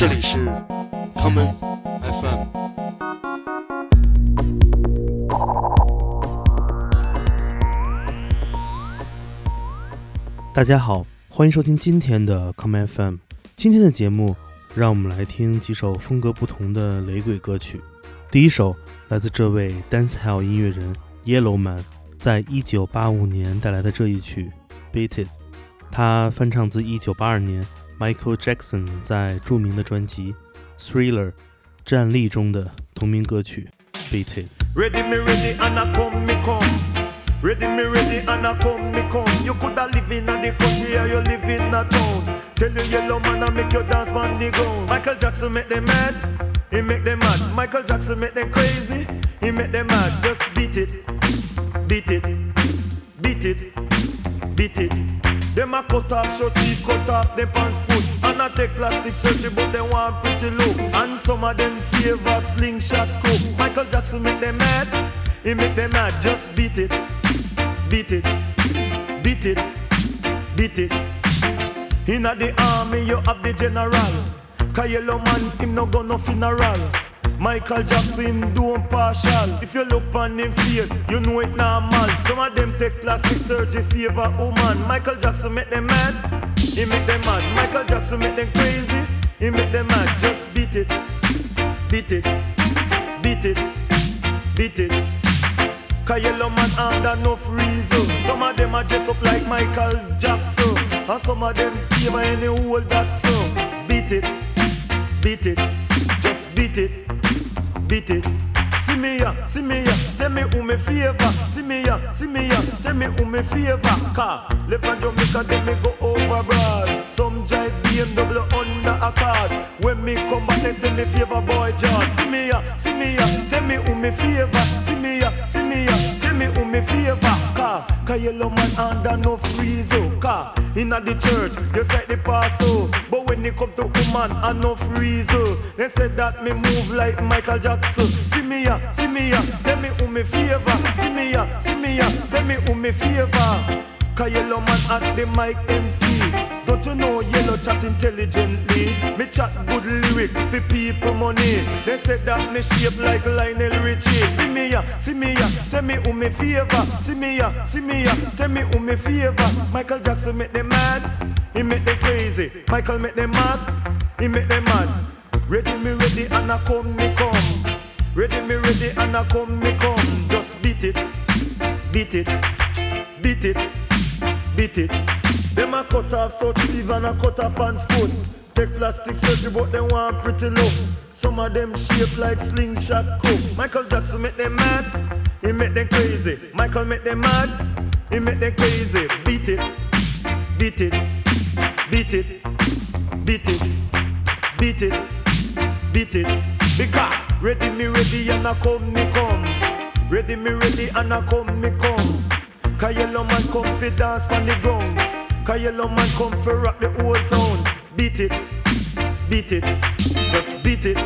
这里是 common FM。大家好，欢迎收听今天的 common FM。今天的节目，让我们来听几首风格不同的雷鬼歌曲。第一首来自这位 dancehall 音乐人 Yellowman，在一九八五年带来的这一曲《Beat It》，他翻唱自一九八二年 Michael Jackson 在着名的专辑《Thriller》战力中的同名歌曲《Beat It》。 Ready me ready and I come me come. Ready me ready and I come me come. You coulda live in a the country or you live in a town. Tell you yellow man I make you dance on the ground. Michael Jackson make them mad. He make them mad. Michael Jackson make them crazy. He make them mad. Just beat it, beat it, beat it, beat it. Them a cut off short sleeve, cut off them pants foot And I take plastic surgery but they want pretty look. And some of them favor slingshot cook. Michael Jackson make them mad. He make them mad, just beat it. Beat it, beat it, beat it. Inna the army you have the general. Cause yellow man him no go no funeral Michael Jackson do him partial. If you look on him face, you know it normal. Some of them take plastic surgery favor woman. Michael Jackson make them mad. He make them mad. Michael Jackson make them crazy. He make them mad. Just beat it. Beat it. Beat it. Beat it. Cause yellow man under no reason. Some of them are dress up like Michael Jackson. And some of them favor any old that so Beat it. Beat it. Just beat it Beat it See me ya, see me ya, tell me who me favor. See me ya, see me ya, tell me who me favor. Car, left from Jamaica then me go overboard. Some drive BMW under a card. When me come back they say me favor boy George. See me ya, see me ya, tell me who me favor. See me ya, see me ya, me who me favor Car, cause yellow man under no freeze oh Car, inna the church, you say the pass oh. But when it come to woman, I no freeze oh. They said that me move like Michael Jackson. See me ya, see me ya, tell me who me favor See me ya, see me ya, tell me who me favor Cause yellow man at the mic MC Don't you know yellow chat intelligently? Me chat good lyrics for people money. They said that me shape like Lionel Richie. See me ya, see me ya, tell me who me favor. See me ya, see me ya, tell me who me favor. Michael Jackson make them mad. He make them crazy. Michael make them mad. He make them mad. Ready me ready and I come me come. Ready me ready and I come me come. Just beat it. Beat it. Beat it beat it. Them a cut off so sleeve and a cut off hands foot. Take plastic surgery, but they want pretty look. Some of them shape like slingshot cook. Michael Jackson make them mad, he make them crazy. Michael make them mad, he make them crazy. Beat it, beat it, beat it, beat it, beat it, beat it. Because ready me ready and I come me come. Ready me ready and I come me come. Cause yellow man come fi dance on the ground. Cause yellow man come fi rock the whole town. Beat it, beat it, just beat it,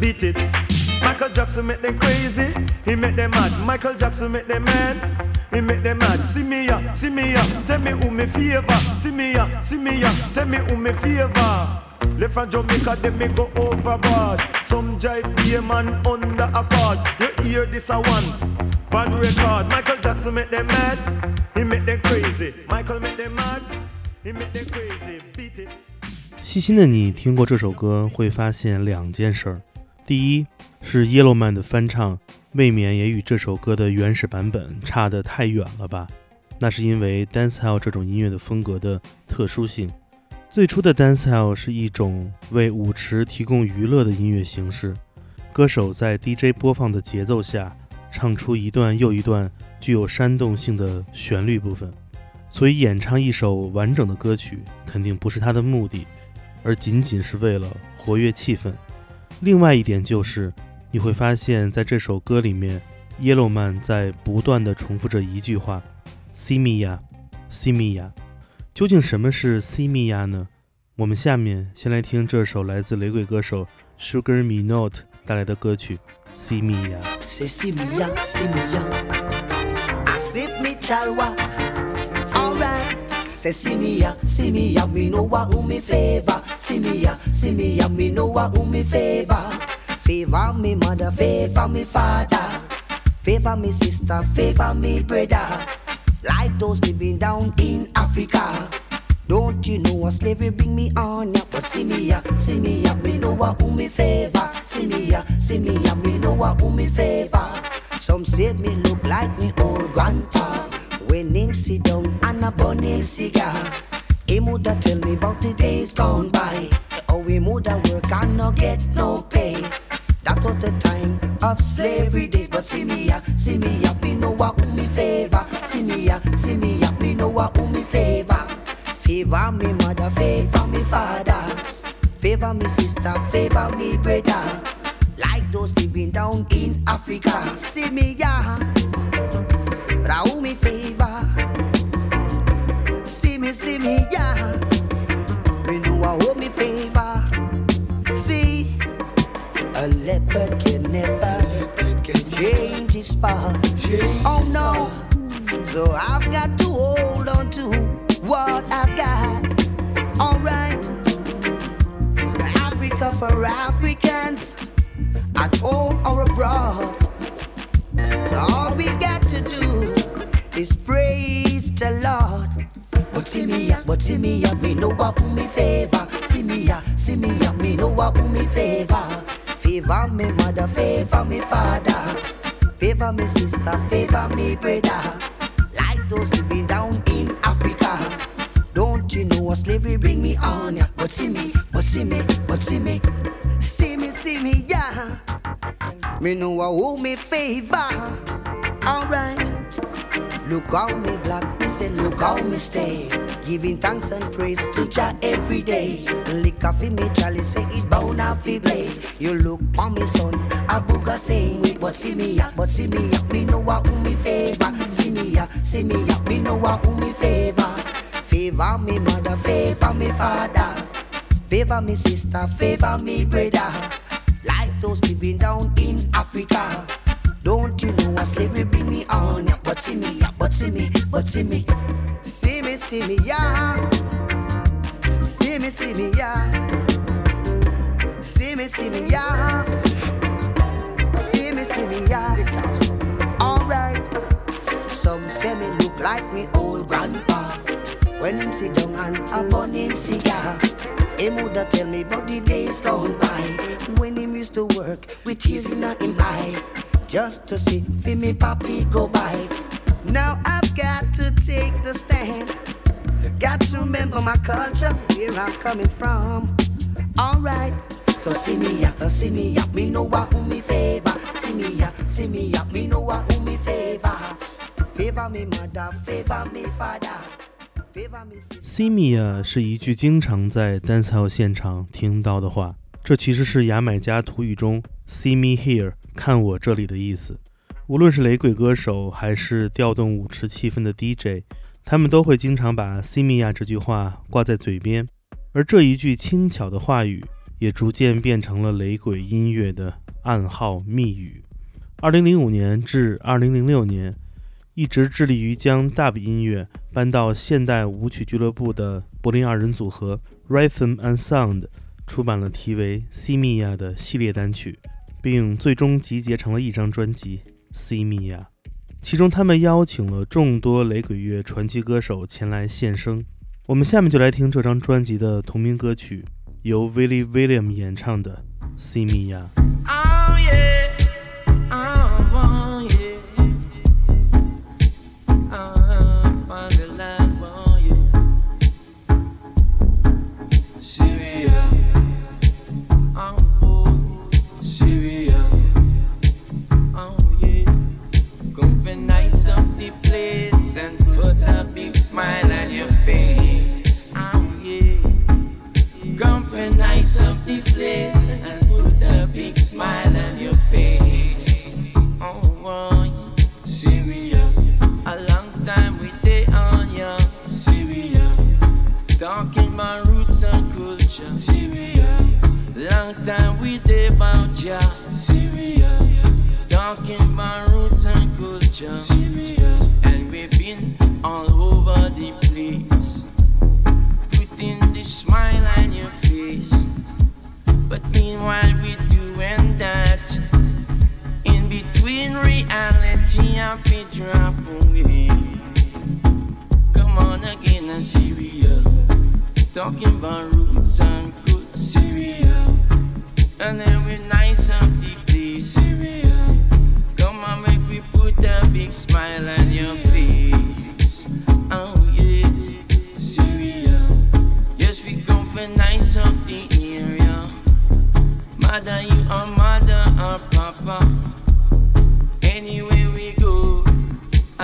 beat it. Michael Jackson make them crazy, he make them mad. Michael Jackson make them mad, he make them mad. See me ya, see me ya, tell me who me favor. See me ya, see me ya, tell me who me favor. Left from Jamaica, then me go overboard. Some jive be a man under a card You hear this a one Pan record, Michael Jackson make them mad, he make them crazy. Michael make them mad, he make them crazy. Beat it. 细心的你听过这首歌，会发现两件事儿。第一是 Yellowman 的翻唱，未免也与这首歌的原始版本差得太远了吧？那是因为 dancehall 这种音乐的风格的特殊性。最初的 dancehall 是一种为舞池提供娱乐的音乐形式，歌手在 DJ 播放的节奏下。唱出一段又一段具有煽动性的旋律部分，所以演唱一首完整的歌曲肯定不是他的目的，而仅仅是为了活跃气氛。另外一点就是，你会发现在这首歌里面，Yellowman 在不断的重复着一句话 “See me 呀，See me 呀”。究竟什么是 “See me 呀”呢？我们下面先来听这首来自雷鬼歌手 Sugar Me Not 带来的歌曲。See me ya. Say see me chalwa. Alright. Say ya, see me know what who me favor. Ya, see me know what who me favor. Favor me mother, favor me father. Favor me sister, favor me brother. Like those living down in Africa. Don't you know a slavery bring me on ya? But see me ya, see me ya, me know what who me favor. See me ya, see me ya, me know what who me favor. Some say me look like me old grandpa. When him sit down and a burn cigar. Him woulda tell me about the days gone by. How him woulda work and no get no pay. That was the time of slavery days. But see me ya, see me ya, me know what who me favor. See me ya, see me ya, me know what who me favor. Favor me mother, favor me father. Favor me sister, favor me brother. Those living down in Africa. See me ya, owe me favor. See me, see me ya. Me know I owe me favor. See, a leopard can never change his spot. Oh no. So I've got to hold on to what I've got. Alright. Africa for Africans, at home or abroad. All we got to do is praise the Lord. But see me ya, but see me ya, me know what who me favor. See me ya, see me ya, me know what who me favor. Favor me mother, favor me father. Favor me sister, favor me brother. Like those living down in Africa. Don't you know a slavery bring me on ya? But see me, but see me, but see me. See see me, yeah. Me know I owe me favor. Alright. Look how me black, me say look how me stay. Giving thanks and praise to Jah every day. Lick off me chalice, say it bound off the blaze. You look on me son, a booger saying wait, but see me ya, but see me ya, me know what who me favor. See me ya, see me ya, me know what who me favor. Favor me mother, favor me father. Favor me sister, favor me brother. Those living down in Africa. Don't you know a slavery bring me on? ya? But see me, ya, but see me, but see me. See me, see me, yeah. See me, see me, yeah. See me, see me, yeah. See me, see me, yeah. Alright. Some say me look like me old grandpa. When him sit down and a burn cigar. Him woulda tell me about the days gone by When him used to work with tears in him eye. Just to see fi me papi go by. Now I've got to take the stand. Got to remember my culture, where I'm coming from. Alright. So see me ya, uh, see me ya, me know what who me favor. See me ya, see me ya, me know what who me favor. Favor me mother, favor me father. Favor me sister. See me 啊，是一句经常在 dancehall 现场听到的话。 这其实是牙买加土语中 “see me here” 看我这里的意思。无论是雷鬼歌手，还是调动舞池气氛的 DJ，他们都会经常把 “see me 呀”这句话挂在嘴边。而这一句轻巧的话语，也逐渐变成了雷鬼音乐的暗号密语。二零零五年至二零零六年，一直致力于将 Dub 音乐搬到现代舞曲俱乐部的柏林二人组合 Rhythm and Sound 出版了题为《See Me a》的系列单曲，并最终集结成了一张专辑《See Me a》。其中，他们邀请了众多雷鬼乐传奇歌手前来献声。我们下面就来听这张专辑的同名歌曲，由 Willie William 演唱的《See Me 呀》。And we've been all over the place, putting the smile on your face. But meanwhile, we're doing that. In between reality and we drop away. Come on again and see we are talking about roots and good cereal. And then we're nice.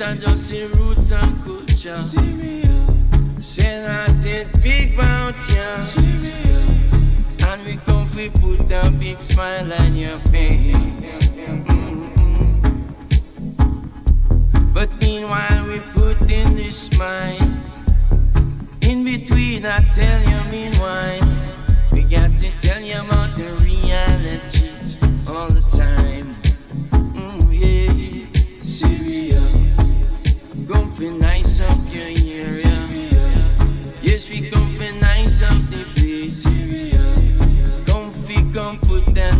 I just see roots and culture. Syria. Say that it big about ya. Syria. And we come we put a big smile on your face. But meanwhile we put in this smile. In between I tell you meanwhile.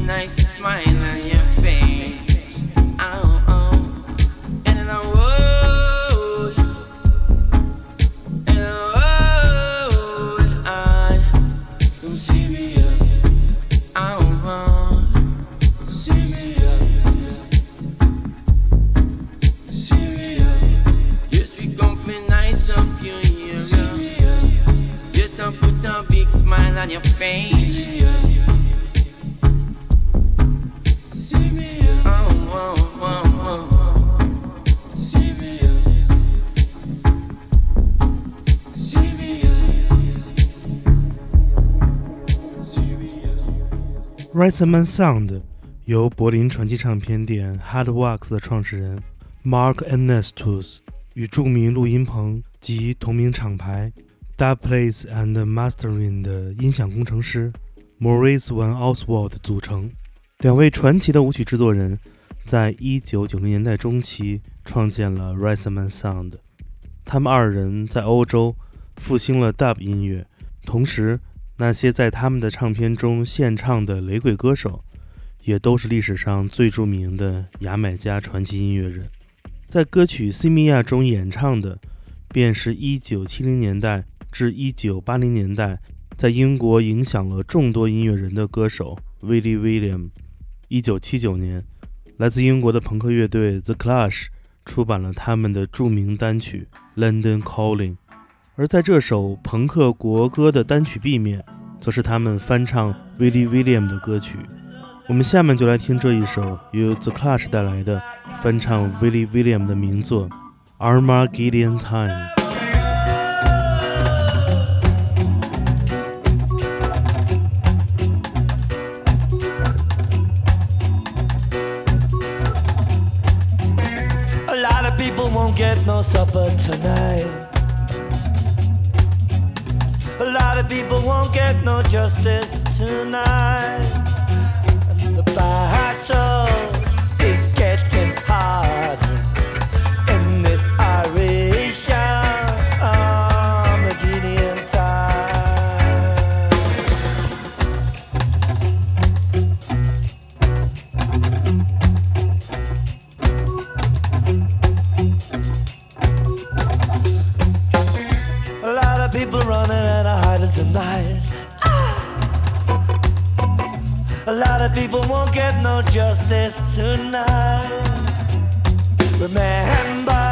Nice smile on your face. Oh, oh. And then I whoa. And I whoa. I from Syria. Oh, oh. Syria. Syria. Yes, we come for nice up your area. Yes, I put a big smile on your face. Rhythm and Sound 由柏林传奇唱片店 Hardwax 的创始人 Mark Ernestus 与著名录音棚及同名厂牌 Dubplates and Mastering 的音响工程师 Maurice Van Oswald 组成。两位传奇的舞曲制作人在一九九零年代中期创建了 Rhythm and Sound。他们二人在欧洲复兴了 Dub 音乐，同时那些在他们的唱片中献唱的雷鬼歌手，也都是历史上最著名的牙买加传奇音乐人。在歌曲《西米亚》中演唱的，便是1970年代至1980年代在英国影响了众多音乐人的歌手 Willie William。1979年，来自英国的朋克乐队 The Clash 出版了他们的著名单曲《London Calling》。而在这首朋克国歌的单曲 B 面，则是他们翻唱 Willie William 的歌曲。我们下面就来听这一首由 The Clash 带来的翻唱 Willie William 的名作《Armageddon Time》。 A lot of people won't get no supper tonight. People won't get no justice tonight. The battle lot of people won't get no justice tonight. Remember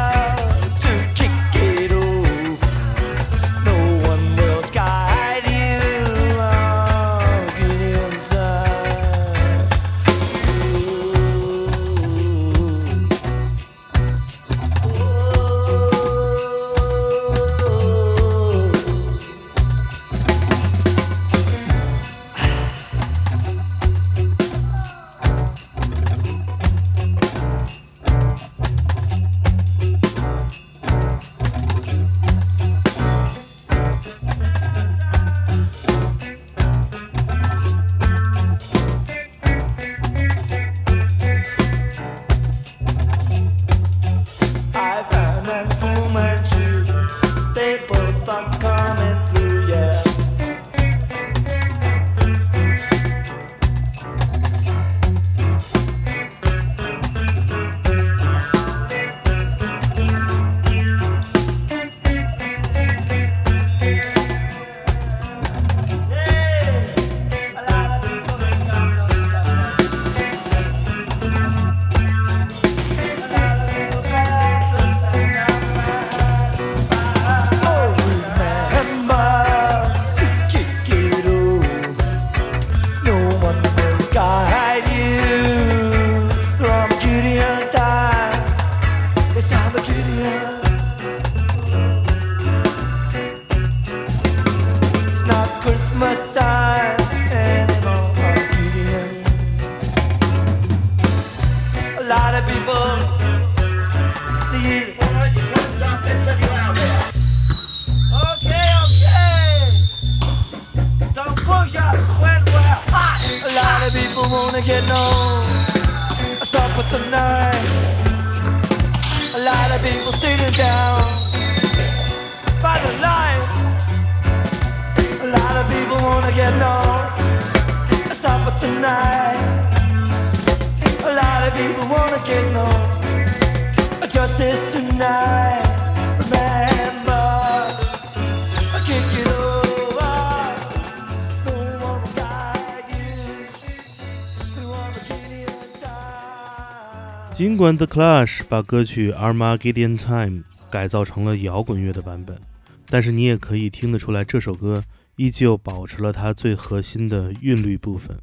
尽管 The Clash 把歌曲《Armageddon Time》改造成了摇滚乐的版本，但是你也可以听得出来，这首歌依旧保持了它最核心的韵律部分。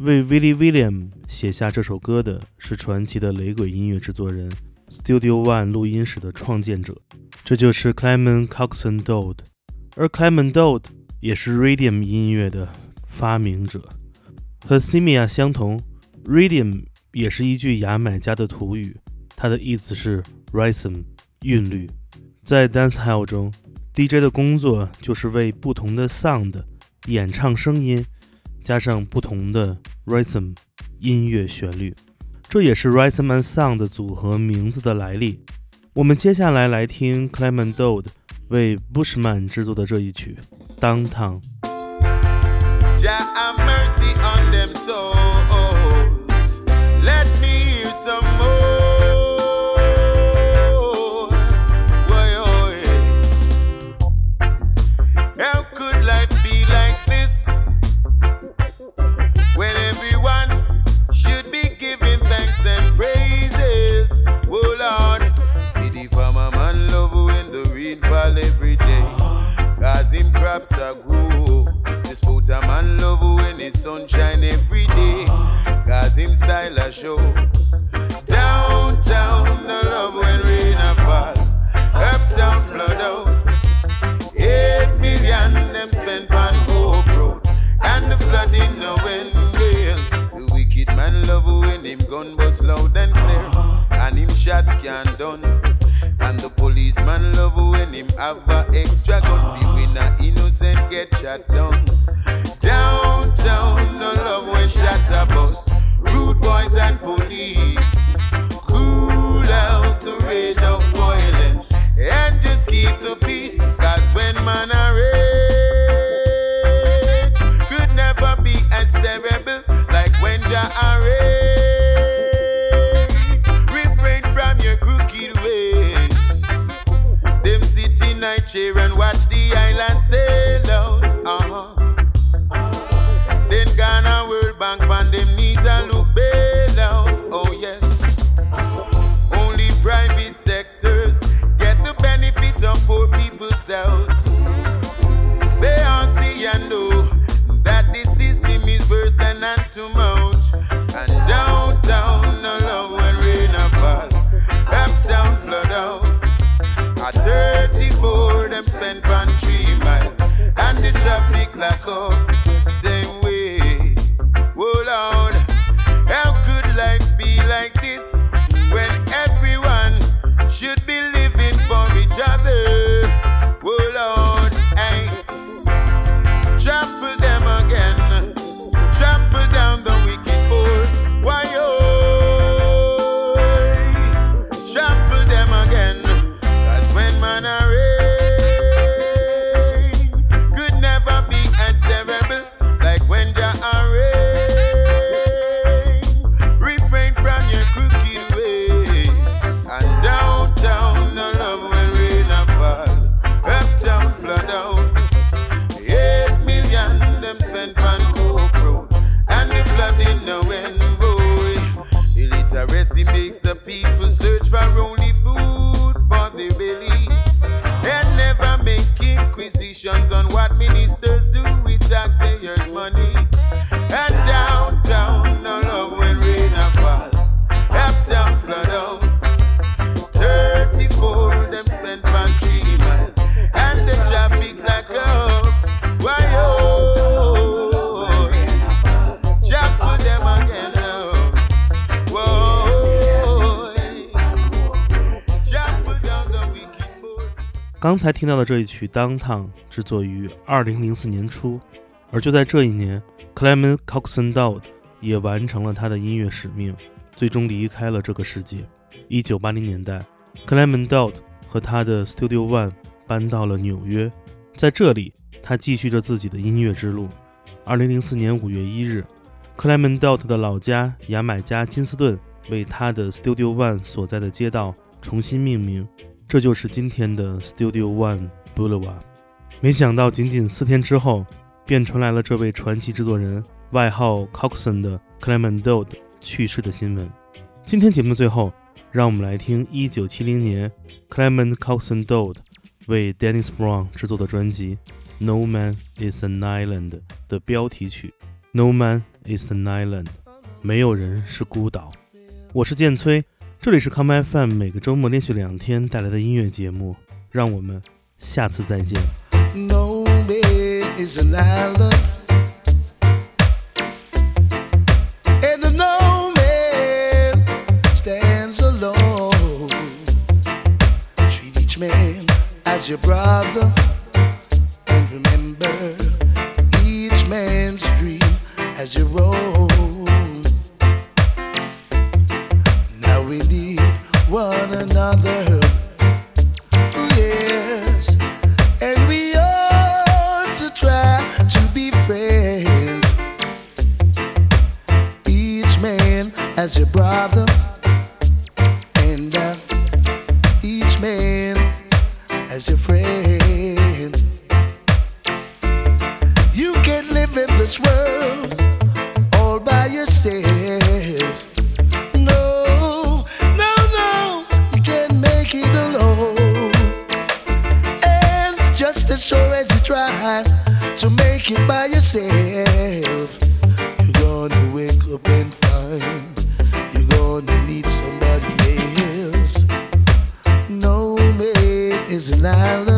为 Willie William 写下这首歌的是传奇的雷鬼音乐制作人 Studio One 录音室的创建者，这就是 Clement Coxon Dodd，而 Clement Dodd 也是 Radium 音乐的发明者。和 Simia 相同，Radium 也是一句牙买加的土语，它的意思是 rhythm 韵律。在 dancehall 中，DJ 的工作就是为不同的 sound 演唱声音，加上不同的 rhythm 音乐旋律，这也是 rhythm and sound 组合名字的来历。我们接下来来听 Clement Dodd 为 Bushman 制作的这一曲《Downtown》。Crops are grow. The sporter man love when the sunshine every day. Cause him style a show. Downtown, no love when rain a fall. 刚才听到的这一曲《Downtown》制作于2004年初，而就在这一年，Clement Coxon Dowd 也完成了他的音乐使命，最终离开了这个世界。1980年代，Clement Dowd 和他的 Studio One 搬到了纽约，在这里，他继续着自己的音乐之路。2004年5月1日，Clement Dowd 的老家牙买加金斯顿为他的 Studio One 所在的街道重新命名。这就是今天的 Studio One Boulevard。没想到，仅仅四天之后，便传来了这位传奇制作人外号 Coxon 的 Clement Dodd 去世的新闻。今天节目的最后，让我们来听1970年 Clement Coxon Dodd 为 Dennis Brown 制作的专辑《No Man Is an Island》的标题曲《No Man Is an Island》，没有人是孤岛。我是剑崔。这里是 Come FM，每个周末连续两天带来的音乐节目，让我们下次再见。 No man is an island, and no man stands alone. Treat each man as your brother, and remember each man's dream as your own. Man is